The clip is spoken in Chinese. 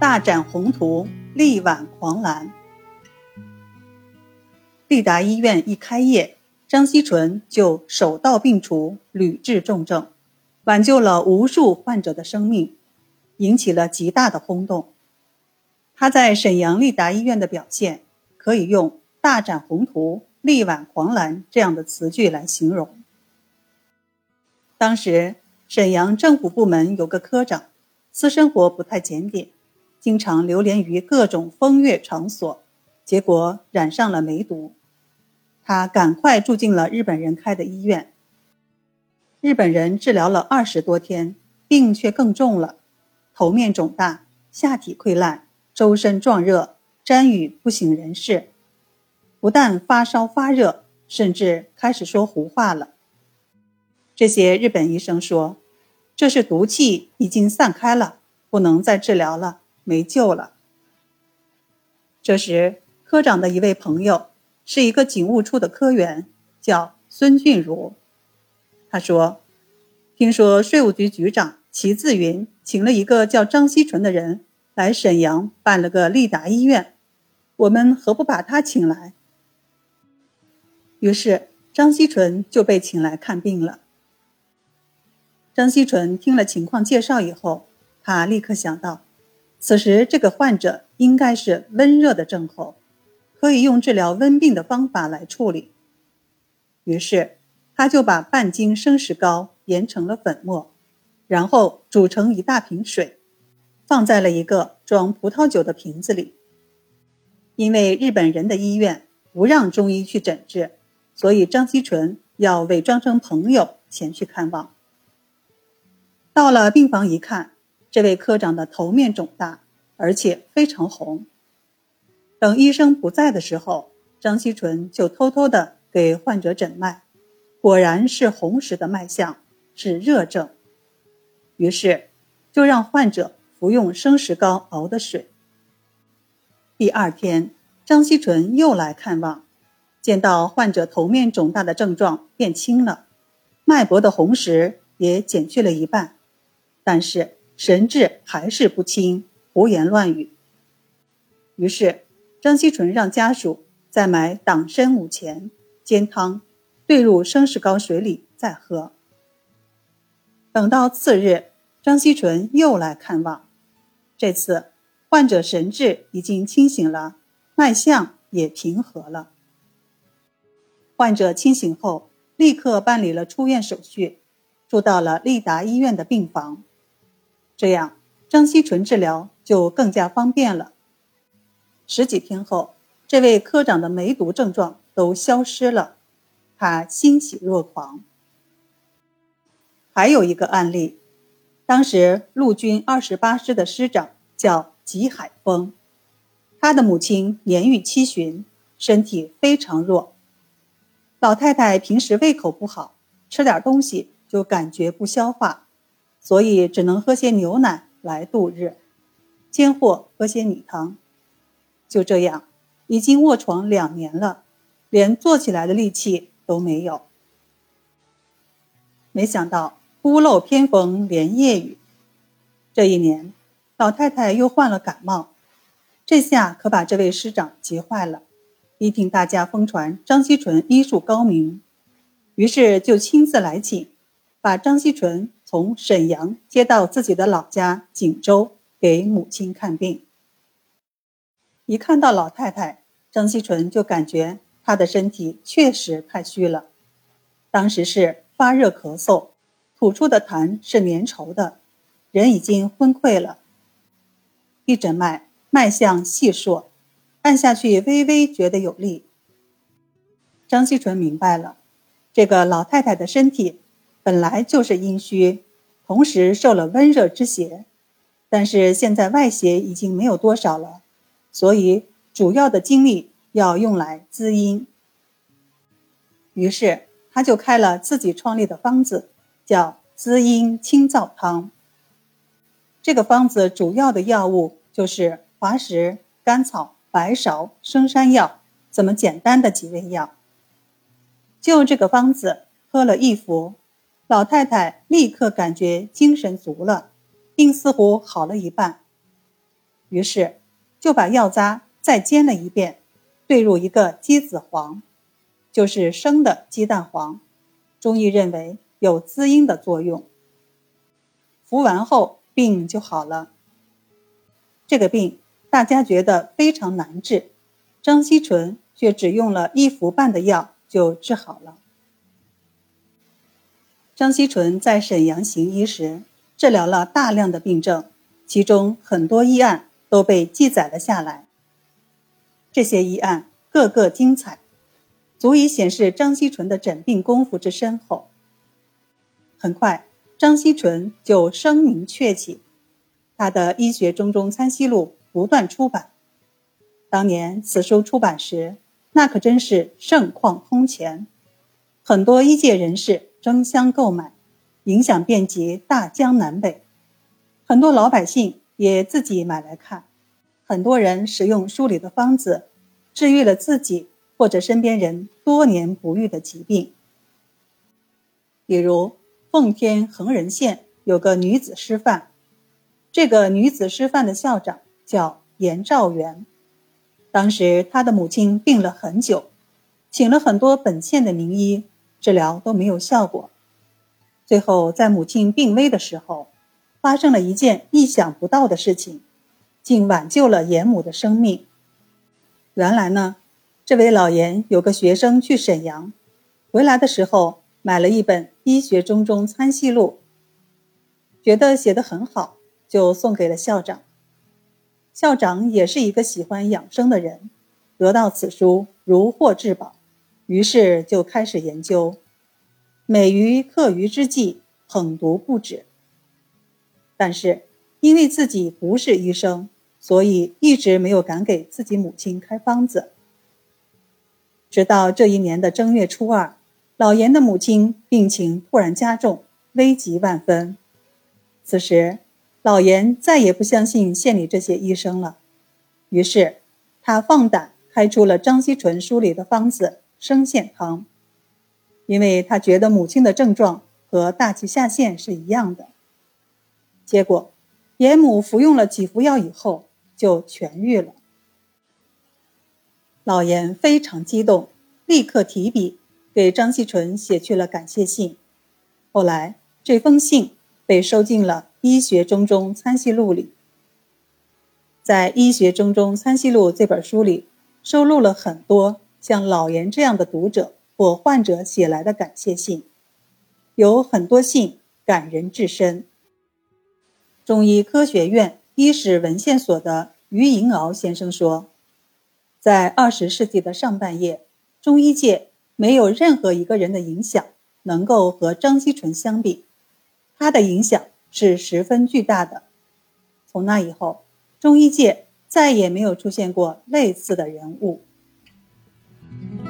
大展宏图，力挽狂澜。利达医院一开业，张锡纯就手到病除，屡治重症，挽救了无数患者的生命，引起了极大的轰动。他在沈阳利达医院的表现，可以用“大展宏图，力挽狂澜”这样的词句来形容。当时，沈阳政府部门有个科长，私生活不太检点，经常流连于各种风月场所，结果染上了梅毒。他赶快住进了日本人开的医院。日本人治疗了二十多天，病却更重了，头面肿大，下体溃烂。周身壮热，沾雨不省人事，不但发烧发热，甚至开始说胡话了。这些日本医生说，这是毒气已经散开了，不能再治疗了，没救了。这时，科长的一位朋友是一个警务处的科员，叫孙俊如。他说：“听说税务局局长齐自云请了一个叫张锡纯的人。”来沈阳办了个利达医院，我们何不把他请来？于是张锡纯就被请来看病了。张锡纯听了情况介绍以后，他立刻想到，此时这个患者应该是温热的症候，可以用治疗温病的方法来处理。于是他就把半斤生石膏研成了粉末，然后煮成一大瓶水。放在了一个装葡萄酒的瓶子里。因为日本人的医院不让中医去诊治，所以张锡纯要伪装成朋友前去看望。到了病房一看，这位科长的头面肿大，而且非常红。等医生不在的时候，张锡纯就偷偷的给患者诊脉，果然是红实的脉象，是热症。于是就让患者。服用生石膏熬的水。第二天，张锡纯又来看望，见到患者头面肿大的症状变轻了，脉搏的红石也减去了一半，但是神志还是不清，胡言乱语。于是，张锡纯让家属再买党参五钱煎汤，兑入生石膏水里再喝。等到次日，张锡纯又来看望。这次患者神志已经清醒了，脉象也平和了。患者清醒后，立刻办理了出院手续，住到了利达医院的病房。这样，张锡纯治疗就更加方便了。十几天后，这位科长的梅毒症状都消失了，他欣喜若狂。还有一个案例。当时陆军二十八师的师长叫吉海峰，他的母亲年逾七旬，身体非常弱。老太太平时胃口不好，吃点东西就感觉不消化，所以只能喝些牛奶来度日，间或喝些米汤。就这样，已经卧床两年了，连坐起来的力气都没有。没想到。屋漏偏逢连夜雨，这一年，老太太又患了感冒，这下可把这位师长急坏了。一听大家疯传张锡纯医术高明，于是就亲自来请，把张锡纯从沈阳接到自己的老家锦州给母亲看病。一看到老太太，张锡纯就感觉她的身体确实太虚了，当时是发热咳嗽。吐出的痰是粘稠的，人已经昏溃了。一诊脉，脉象细数，按下去微微觉得有力。张锡纯明白了，这个老太太的身体本来就是阴虚，同时受了温热之邪，但是现在外邪已经没有多少了，所以主要的精力要用来滋阴。于是他就开了自己创立的方子。叫滋阴清燥汤。这个方子主要的药物就是滑石、甘草、白芍、生山药，这么简单的几味药。就这个方子喝了一服，老太太立刻感觉精神足了，病似乎好了一半。于是就把药渣再煎了一遍，兑入一个鸡子黄，就是生的鸡蛋黄。中医认为有滋阴的作用。服完后病就好了。这个病大家觉得非常难治，张锡纯却只用了一服半的药就治好了。张锡纯在沈阳行医时，治疗了大量的病症，其中很多医案都被记载了下来。这些医案个个精彩，足以显示张锡纯的诊病功夫之深厚。很快。张锡纯就声名鹊起，他的《医学中中参西录》不断出版。当年此书出版时，那可真是盛况空前，很多医界人士争相购买，影响遍及大江南北。很多老百姓也自己买来看，很多人使用书里的方子，治愈了自己或者身边人多年不愈的疾病，比如。奉天恒仁县有个女子师范，这个女子师范的校长叫严兆元。当时他的母亲病了很久，请了很多本县的名医治疗都没有效果。最后在母亲病危的时候，发生了一件意想不到的事情，竟挽救了严母的生命。原来呢，这位老严有个学生去沈阳，回来的时候。买了一本《医学中中参细录》，觉得写得很好，就送给了校长。校长也是一个喜欢养生的人，得到此书如获至宝，于是就开始研究。每于课余之际，捧读不止。但是因为自己不是医生，所以一直没有敢给自己母亲开方子。直到这一年的正月初二。老严的母亲病情突然加重，危急万分。此时，老严再也不相信县里这些医生了，于是他放胆开出了张锡纯书里的方子生线汤，因为他觉得母亲的症状和大气下陷是一样的。结果，严母服用了几服药以后就痊愈了。老严非常激动，立刻提笔。给张锡纯写去了感谢信，后来这封信被收进了《医学中中参细录》里。在《医学中中参细录》这本书里，收录了很多像老严这样的读者或患者写来的感谢信，有很多信感人至深。中医科学院医史文献所的于银鳌先生说，在二十世纪的上半叶，中医界。没有任何一个人的影响能够和张锡纯相比，他的影响是十分巨大的。从那以后，中医界再也没有出现过类似的人物。Mm-hmm.